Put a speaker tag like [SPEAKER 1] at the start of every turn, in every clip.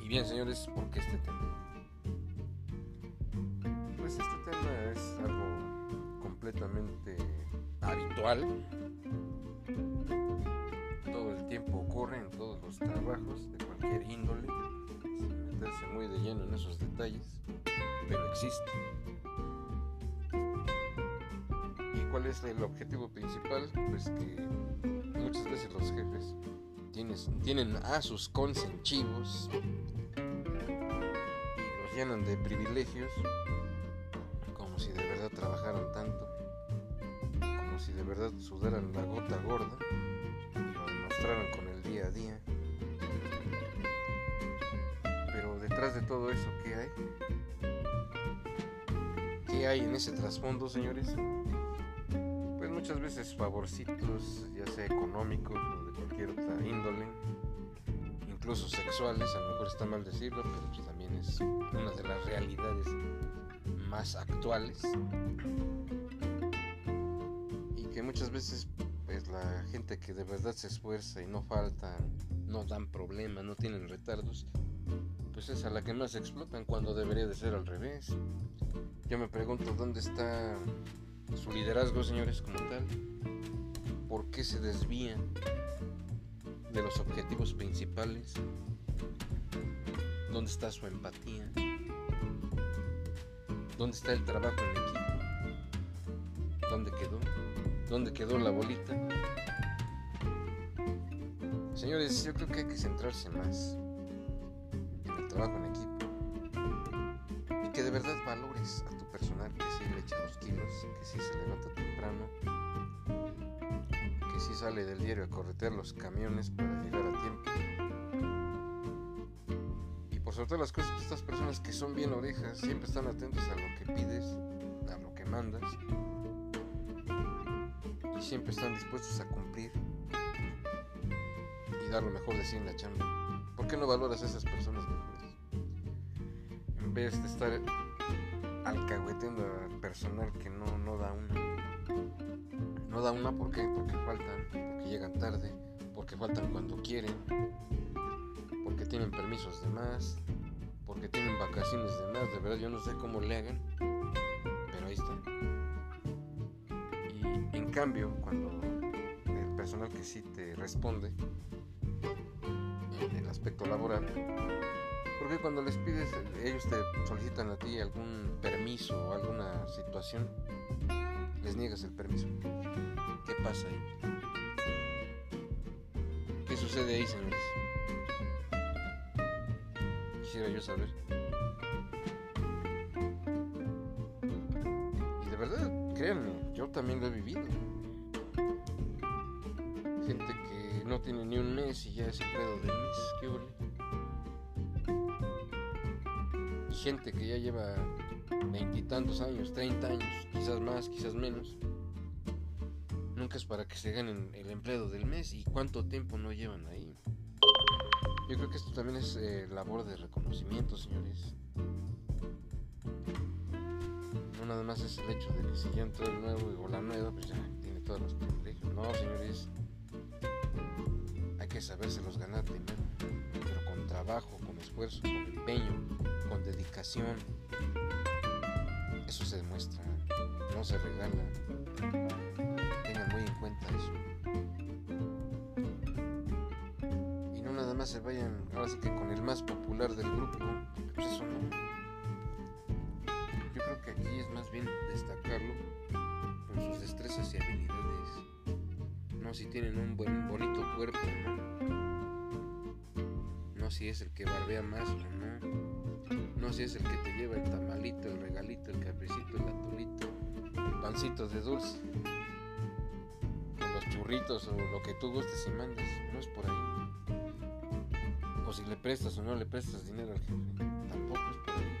[SPEAKER 1] Y bien, señores, ¿por qué este tema? Pues este tema es algo completamente habitual. Todo el tiempo ocurre en todos los trabajos de cualquier índole, sin meterse muy de lleno en esos detalles, pero existe. Cuál es el objetivo principal? Pues que muchas veces los jefes tienen a sus consentivos y los llenan de privilegios como si de verdad trabajaran tanto, como si de verdad sudaran la gota gorda y lo demostraran con el día a día. Pero detrás de todo eso, ¿qué hay? ¿Qué hay en ese trasfondo, señores? Muchas veces favorcitos, ya sea económicos o de cualquier otra índole, incluso sexuales, a lo mejor está mal decirlo, pero pues también es una de las realidades más actuales y que muchas veces pues la gente que de verdad se esfuerza y no faltan, no dan problemas, no tienen retardos, pues es a la que más explotan cuando debería de ser al revés. Yo me pregunto dónde está su liderazgo, señores, como tal. ¿Por qué se desvían de los objetivos principales? ¿Dónde está su empatía? ¿Dónde está el trabajo en equipo? ¿Dónde quedó? ¿Dónde quedó la bolita? Señores, yo creo que hay que centrarse más en el trabajo en equipo y que de verdad valores a del diario a corretear los camiones para llegar a tiempo. Y por sobre las cosas, estas personas que son bien orejas, siempre están atentos a lo que pides, a lo que mandas, y siempre están dispuestos a cumplir y dar lo mejor de sí en la chamba. ¿Por qué no valoras a esas personas mejores? En vez de estar alcahueteando al personal que no, no da una. No da una ¿por qué? porque faltan, llegan tarde, porque faltan cuando quieren, porque tienen permisos de más, porque tienen vacaciones de más. De verdad yo no sé cómo le hagan, pero ahí están. Y en cambio, cuando el personal que sí te responde en el aspecto laboral, porque cuando les pides, ellos te solicitan a ti algún permiso o alguna situación, les niegas el permiso. ¿Qué pasa ahí? ¿Qué sucede ahí, señores? Quisiera yo saber. Y de verdad, créanme, yo también lo he vivido. Gente que no tiene ni un mes y ya es el pedo del mes. ¿Qué ole? Gente que ya lleva veintitantos años, 30 años, quizás más, quizás menos. Nunca es para que se ganen el empleo del mes y cuánto tiempo no llevan ahí. Yo creo que esto también es eh, labor de reconocimiento, señores. No nada más es el hecho de que si ya entró el nuevo o la nueva, pues ya tiene todos los privilegios. No, señores. Hay que sabérselos ganar primero, pero con trabajo, con esfuerzo, con empeño, con dedicación. Eso se demuestra, no se regala. En cuenta eso. Y no nada más se vayan, ahora sí que con el más popular del grupo, pues eso no. Yo creo que aquí es más bien destacarlo con sus destrezas y habilidades. No si tienen un buen, bonito cuerpo, no. Si es el que barbea más no. Si es el que te lleva el tamalito, el regalito, el cafecito, el atolito, el pancito de dulce, churritos o lo que tú gustes y mandes. No es por ahí. O si le prestas o no le prestas dinero al jefe. Tampoco es por ahí.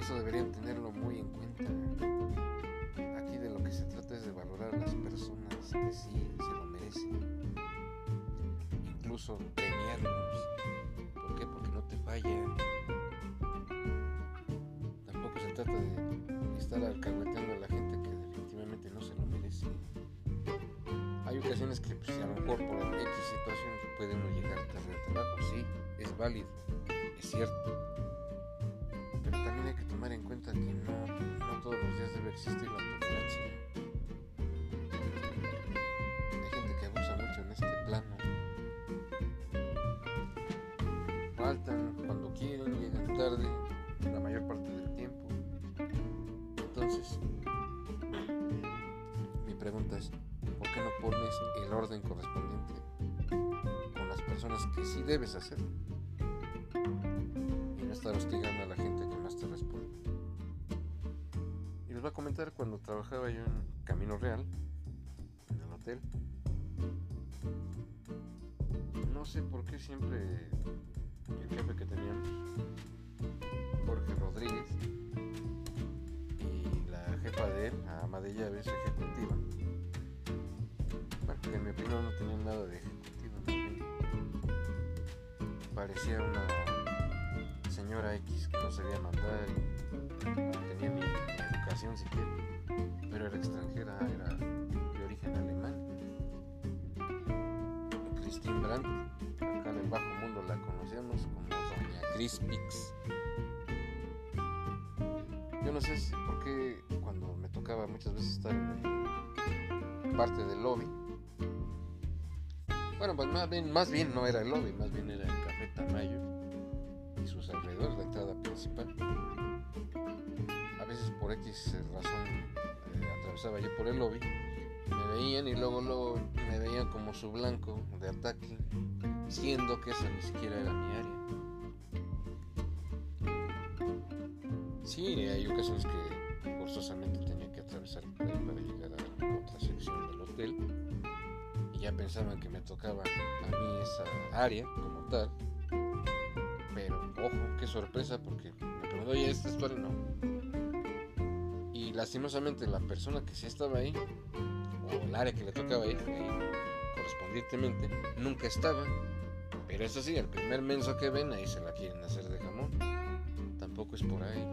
[SPEAKER 1] Eso deberían tenerlo muy en cuenta. Aquí de lo que se trata es de valorar a las personas que sí se lo merecen. Incluso premiarlos. ¿Por qué? Porque no te fallan. Tampoco se trata de estar alcahueteando a la gente es que pues, a lo mejor por X situación puede uno llegar tarde al trabajo, sí, es válido, es cierto. Pero también hay que tomar en cuenta que no, no todos los días debe existir la tolerancia. Personas que sí debes hacer? Y no estar hostigando a la gente que más te responde. Y les voy a comentar cuando trabajaba yo en Camino Real, en el hotel. No sé por qué siempre el jefe que teníamos, Jorge Rodríguez, y la jefa de él, ama de llaves, ejecutiva. Bueno, que en mi opinión no tenía nada de ejecutiva, parecía una señora X que no sabía mandar tenía ni educación siquiera, pero era extranjera, era de origen alemán. Christine Brandt, acá en el bajo mundo la conocemos como Doña Chris Pix. Yo no sé por qué cuando me tocaba muchas veces estar en parte del lobby. Bueno, pues más bien, más bien no era el lobby, más bien era el Tamayo y sus alrededores, la entrada principal. A veces por X razón eh, atravesaba yo por el lobby, me veían y luego, luego me veían como su blanco de ataque, siendo que esa ni siquiera era mi área. Sí, hay ocasiones que forzosamente tenía que atravesar por ahí para llegar a otra sección del hotel y ya pensaban que me tocaba a mí esa área como tal. Ojo, qué sorpresa porque me preguntó, oye, es tu área, no. Y lastimosamente la persona que sí estaba ahí, o el área que le tocaba ir, ahí, correspondientemente, nunca estaba. Pero eso sí, el primer menso que ven, ahí se la quieren hacer de jamón. Tampoco es por ahí.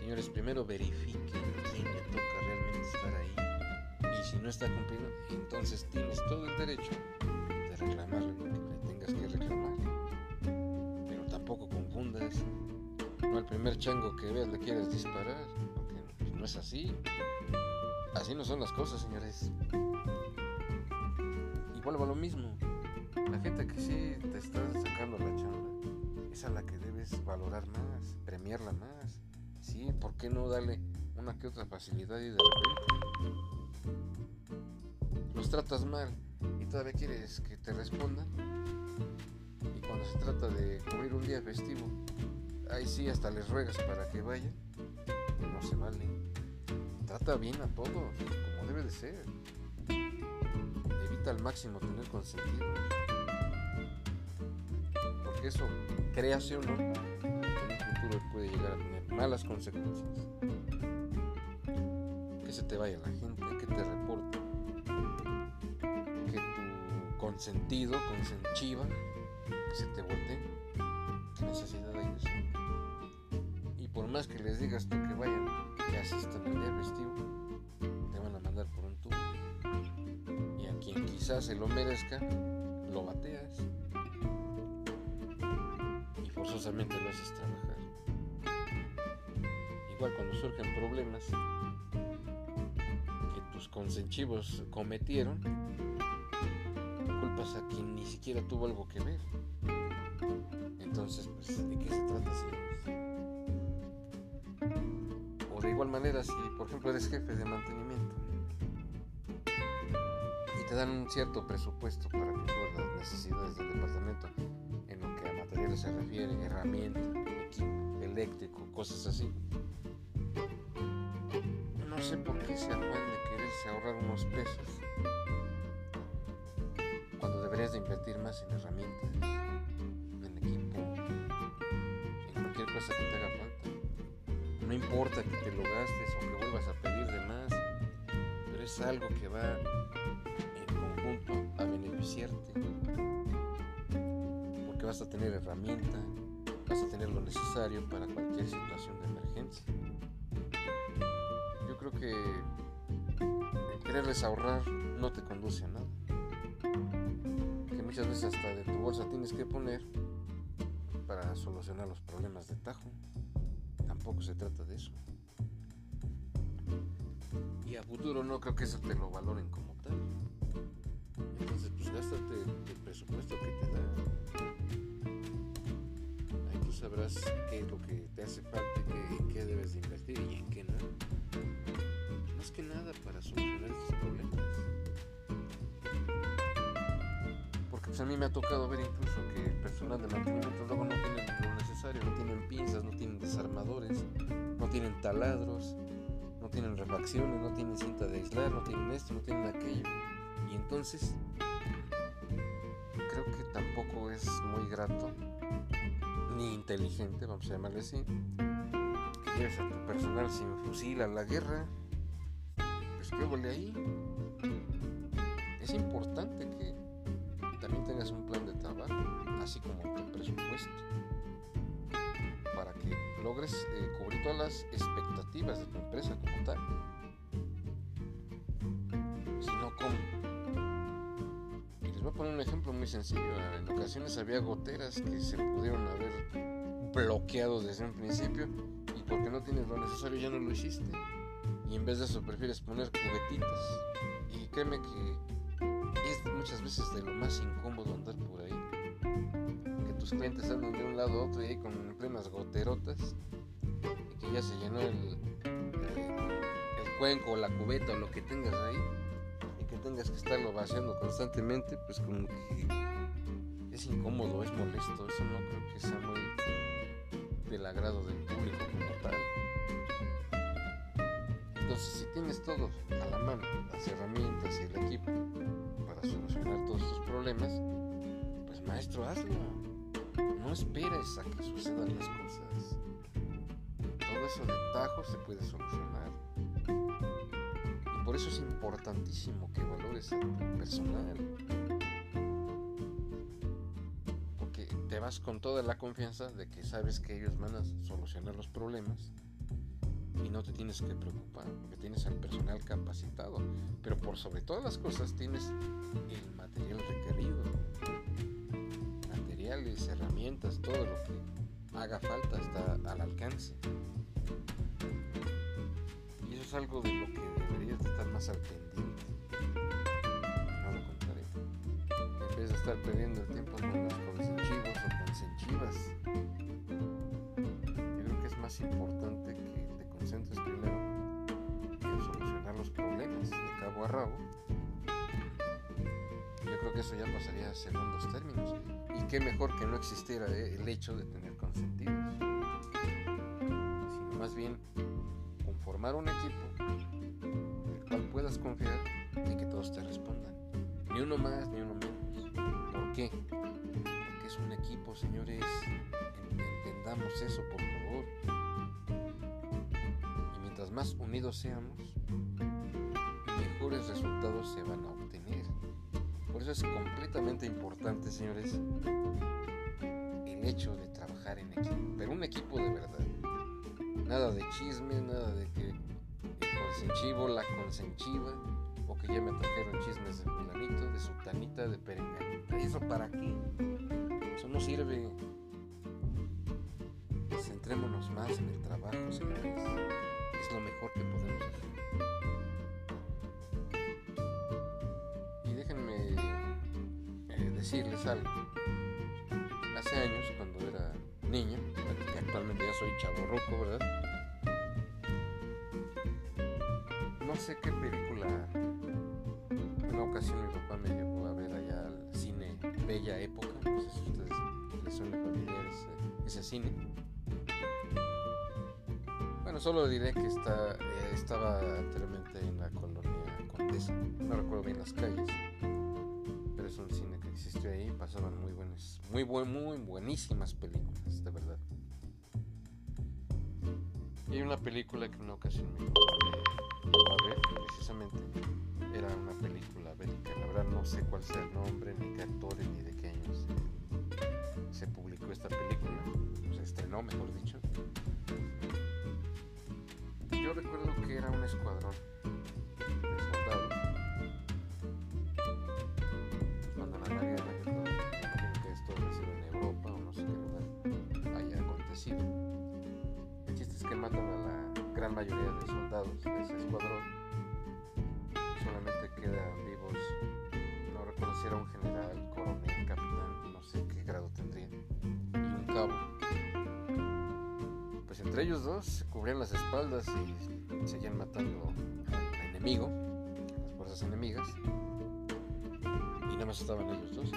[SPEAKER 1] Señores, primero verifiquen quién le toca realmente estar ahí. Y si no está cumpliendo, entonces tienes todo el derecho de reclamarle confundas. No al primer chango que veas le quieres disparar, porque no es así. Así no son las cosas, señores. Y vuelvo a lo mismo. La gente que sí te está sacando la chamba es a la que debes valorar más, premiarla más. Sí, ¿por qué no darle una que otra facilidad y de repente los tratas mal y todavía quieres que te respondan? Cuando se trata de cubrir un día festivo, ahí sí hasta les ruegas para que vayan. No se vale. Trata bien a todos, como debe de ser. Evita al máximo tener consentidos. Porque eso, créase o no, en un futuro puede llegar a tener malas consecuencias. Que se te vaya la gente, que te reporte, que tu consentido, consentiva, que se te voltee. ¿Qué necesidad hay de eso? Y por más que les digas tú que vayan, que asistan el día festivo, te van a mandar por un tubo. Y a quien quizás se lo merezca, lo bateas. Y forzosamente lo haces trabajar. Igual cuando surgen problemas que tus consentivos cometieron, culpas a quien ni siquiera tuvo algo que ver. Entonces, pues, ¿de qué se trata, señores? O de igual manera, si por ejemplo eres jefe de mantenimiento y te dan un cierto presupuesto para cubrir las necesidades del departamento en lo que a materiales se refiere, herramientas, equipo eléctrico, cosas así. No sé por qué se de quererse ahorrar unos pesos de invertir más en herramientas, en equipo, en cualquier cosa que te haga falta. No importa que te lo gastes o que vuelvas a pedir de más, pero es algo que va en conjunto a beneficiarte. Porque vas a tener herramienta, vas a tener lo necesario para cualquier situación de emergencia. Yo creo que quererles ahorrar no te conduce a nada. Muchas veces hasta de tu bolsa tienes que poner para solucionar los problemas de tajo. Tampoco se trata de eso. Y a futuro no creo que eso te lo valoren como tal. Entonces, pues gástate el presupuesto que te da. Ahí tú sabrás qué es lo que te hace falta, en qué debes de invertir y en qué no. Más que nada para solucionar a mí me ha tocado ver incluso que el personal de mantenimiento luego no tienen lo necesario, no tienen pinzas, no tienen desarmadores, no tienen taladros no tienen refacciones, no tienen cinta de aislar, no tienen esto, no tienen aquello. Y entonces creo que tampoco es muy grato ni inteligente, vamos a llamarle así, que lleves a tu personal sin fusil a la guerra. Pues qué huele ahí. Es importante que así como tu presupuesto logres eh, cubrir todas las expectativas de tu empresa como tal. Si no, ¿cómo? Y les voy a poner un ejemplo muy sencillo. En ocasiones había goteras que se pudieron haber bloqueado desde un principio y porque no tienes lo necesario ya no lo hiciste. Y en vez de eso prefieres poner cubetitas. Y créeme que es muchas veces de lo más incómodo andar por tus clientes andan de un lado a otro y ahí con plenas goterotas y que ya se llenó el, el, cuenco o la cubeta o lo que tengas ahí y que tengas que estarlo vaciando constantemente, pues como que es incómodo, es molesto, eso no creo que sea muy del agrado del público como tal. Entonces, si tienes todo a la mano, las herramientas y el equipo para solucionar todos tus problemas, pues maestro, hazlo. No esperes a que sucedan las cosas. Todo eso de tajo se puede solucionar. Y por eso es importantísimo que valores a personal. Porque te vas con toda la confianza de que sabes que ellos van a solucionar los problemas y no te tienes que preocupar porque tienes al personal capacitado. Pero por sobre todas las cosas tienes el material requerido herramientas, todo lo que haga falta está al alcance. Y eso es algo de lo que deberías estar más al pendiente. No lo contrario. En vez de estar perdiendo el tiempo con los consenchivos o consenchivas. Yo creo que es más importante que te concentres primero en solucionar los problemas de cabo a rabo. Yo creo que eso ya pasaría a segundos términos y qué mejor que no existiera eh, el hecho de tener consentidos, sino más bien conformar un equipo en el cual puedas confiar y que todos te respondan. Ni uno más, ni uno menos. ¿Por qué? Porque es un equipo, señores. Entendamos eso, por favor. Y mientras más unidos seamos, mejores resultados se van a obtener. Por eso es completamente importante, señores, el hecho de trabajar en equipo, pero un equipo de verdad. Nada de chisme, nada de que el consenchivo, la consenchiva, o que ya me trajeron chismes de fulanito, de sultanita, de perenganita. ¿Eso para qué? Eso no sirve. Centrémonos más en el trabajo, señores. Es lo mejor que podemos hacer. Decirles algo. Hace años, cuando era niño, actualmente ya soy chaborroco, ¿verdad? No sé qué película. En una ocasión mi papá me llevó a ver allá al cine Bella Época. No sé si ustedes les suena familiar ese, cine. Bueno, solo diré que está, eh, estaba anteriormente en la colonia Condesa. No recuerdo bien las calles es un cine pasaban muy buenas, muy buen, muy buenísimas películas, de verdad. Y hay una película que una ocasión me a ver, precisamente, era una película bélica. La verdad no sé cuál sea el nombre, ni qué actores, ni de qué años se, publicó esta película, se estrenó, mejor dicho. Yo recuerdo que era un escuadrón de soldados gran mayoría de soldados de ese escuadrón. Solamente quedan vivos, no recuerdo un general, coronel, capitán, no sé qué grado tendría, y un cabo. Pues entre ellos dos se cubrían las espaldas y seguían matando al enemigo, a las fuerzas enemigas. Y nada más estaban ellos dos.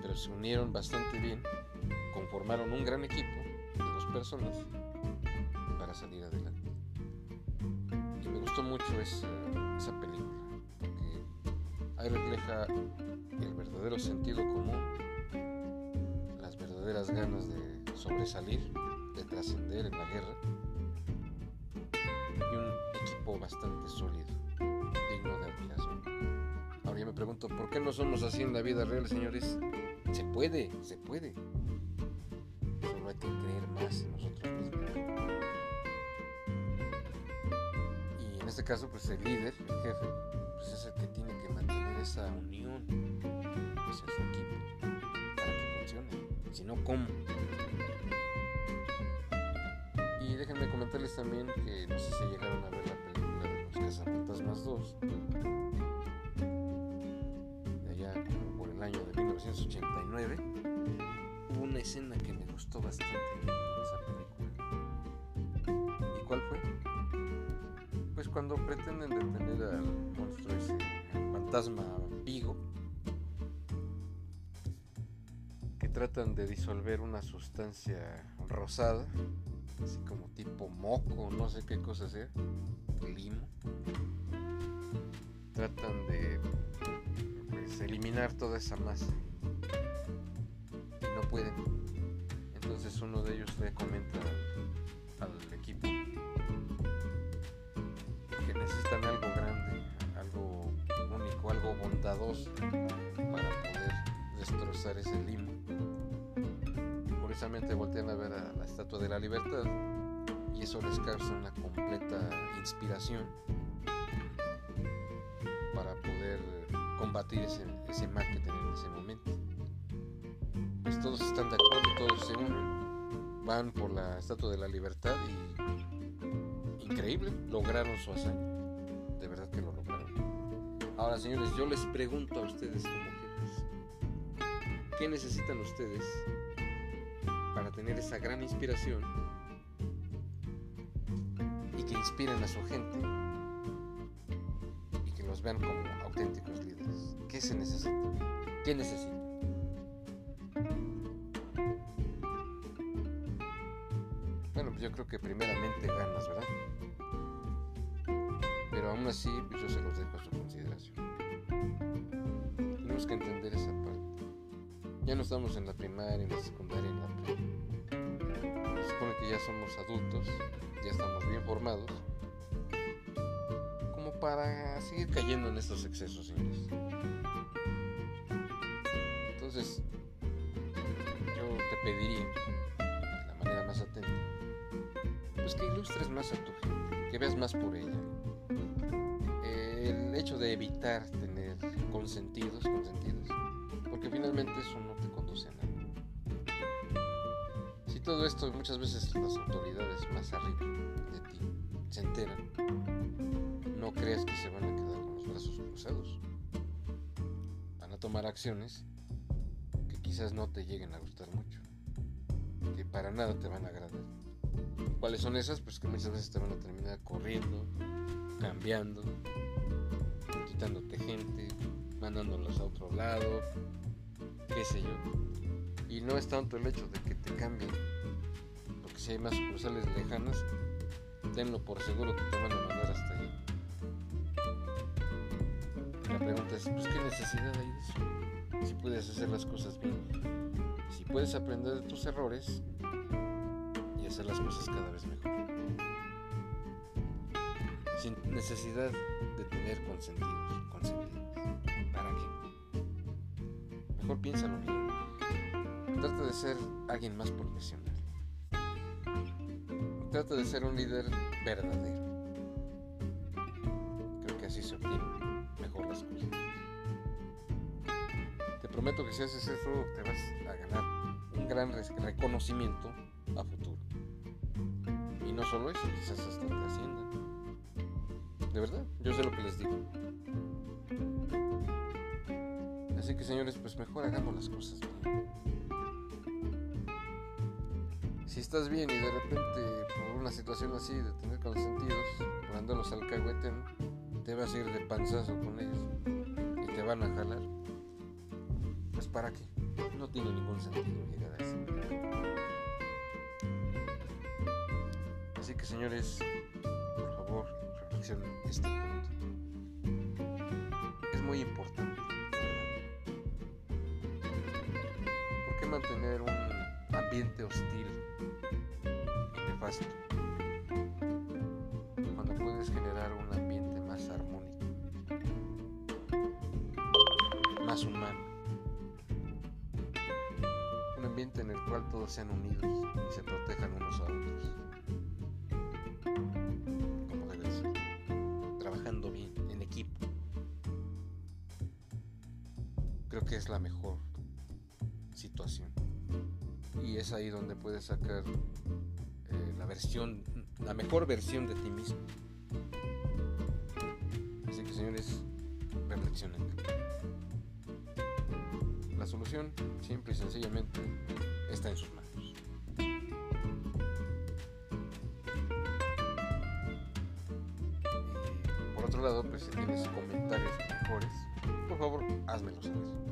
[SPEAKER 1] Pero se unieron bastante bien, conformaron un gran equipo de dos personas para salir adelante. Gustó mucho esa, esa película, porque ahí refleja el verdadero sentido común, las verdaderas ganas de sobresalir, de trascender en la guerra, y un equipo bastante sólido, digno de admiración. Ahora yo me pregunto, ¿por qué no somos así en la vida real, señores? Se puede, se puede. En este caso, pues el líder, el jefe, pues es el que tiene que mantener esa unión hacia su equipo para que funcione. Si no, ¿cómo? Y déjenme comentarles también que no sé si llegaron a ver la película de Los Cazafantasmas 2. De allá por el año de 1989. Hubo una escena que me gustó bastante en esa cuando pretenden detener al monstruo ese, el fantasma Vigo, que tratan de disolver una sustancia rosada, así como tipo moco, no sé qué cosa sea, limo. Tratan de pues, eliminar toda esa masa y no pueden. Entonces uno de ellos le comenta al equipo necesitan algo grande, algo único, algo bondadoso para poder destrozar ese limo. Curiosamente voltean a ver a la Estatua de la Libertad y eso les causa una completa inspiración para poder combatir ese, ese mal que tenían en ese momento. Pues todos están de acuerdo, todos se unen, van por la Estatua de la Libertad y increíble, lograron su hazaña. De verdad que lo lograron. Ahora, señores, yo les pregunto a ustedes como jefes, ¿qué necesitan ustedes para tener esa gran inspiración y que inspiren a su gente y que los vean como auténticos líderes? ¿Qué se necesita? ¿Qué necesitan? Bueno, pues yo creo que primeramente ganas, ¿verdad? Aún así, pues yo se los dejo a su consideración. Tenemos que entender esa parte. Ya no estamos en la primaria, en la secundaria, en la prepa. Se supone que ya somos adultos, ya estamos bien formados, como para seguir cayendo en estos excesos, señores. Entonces, yo te pediría, de la manera más atenta, pues que ilustres más a tu gente, que veas más por ella. El hecho de evitar tener consentidos, consentidos, porque finalmente eso no te conduce a nada. Si todo esto muchas veces las autoridades más arriba de ti se enteran, no creas que se van a quedar con los brazos cruzados. Van a tomar acciones que quizás no te lleguen a gustar mucho, que para nada te van a agradar. ¿Cuáles son esas? Pues que muchas veces te van a terminar corriendo, cambiando, quitándote gente, mandándolos a otro lado, qué sé yo. Y no es tanto el hecho de que te cambien, porque si hay más sucursales lejanas, tenlo por seguro que te van a mandar hasta allá. La pregunta es, pues qué necesidad hay de eso, si puedes hacer las cosas bien, si puedes aprender de tus errores y hacer las cosas cada vez mejor. Sin necesidad de tener consentidos, consentidos. ¿Para qué? Mejor piénsalo bien. Trata de ser alguien más profesional. Trata de ser un líder verdadero. Creo que así se obtienen mejor las cosas. Te prometo que si haces eso te vas a ganar un gran reconocimiento a futuro. Y no solo eso, quizás hasta te asciendan. De verdad, yo sé lo que les digo. Así que señores, pues mejor hagamos las cosas bien. Si estás bien y de repente por una situación así de tener con los sentidos, mandándolos al cagüete, te vas a ir de panzazo con ellos y te van a jalar. Pues para qué? No tiene ningún sentido llegar a ese Así que señores, por reflexionen este punto. Es muy importante. ¿Por qué mantener un ambiente hostil y nefasto? Cuando puedes generar un ambiente más armónico, más humano. Un ambiente en el cual todos sean unidos y se protejan unos a otros. Creo que es la mejor situación. Y es ahí donde puedes sacar eh, la versión, la mejor versión de ti mismo. Así que señores, reflexionen. La solución, simple y sencillamente, está en sus manos. Por otro lado, pues si tienes comentarios mejores, por favor, házmelos saber.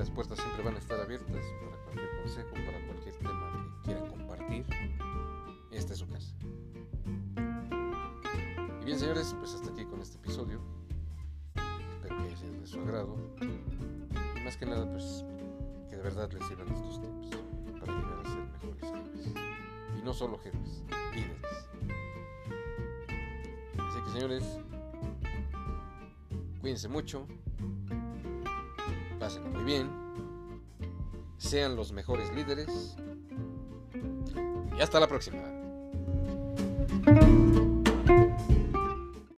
[SPEAKER 1] Las puertas siempre van a estar abiertas para cualquier consejo, para cualquier tema que quieran compartir. Esta es su casa. Y bien, señores, pues hasta aquí con este episodio. Espero que haya de su agrado. Y más que nada, pues que de verdad les sirvan estos tips para llegar a ser mejores jefes. Y no solo jefes, líderes. Así que, señores, cuídense mucho. Muy bien. Sean los mejores líderes. Y hasta la próxima.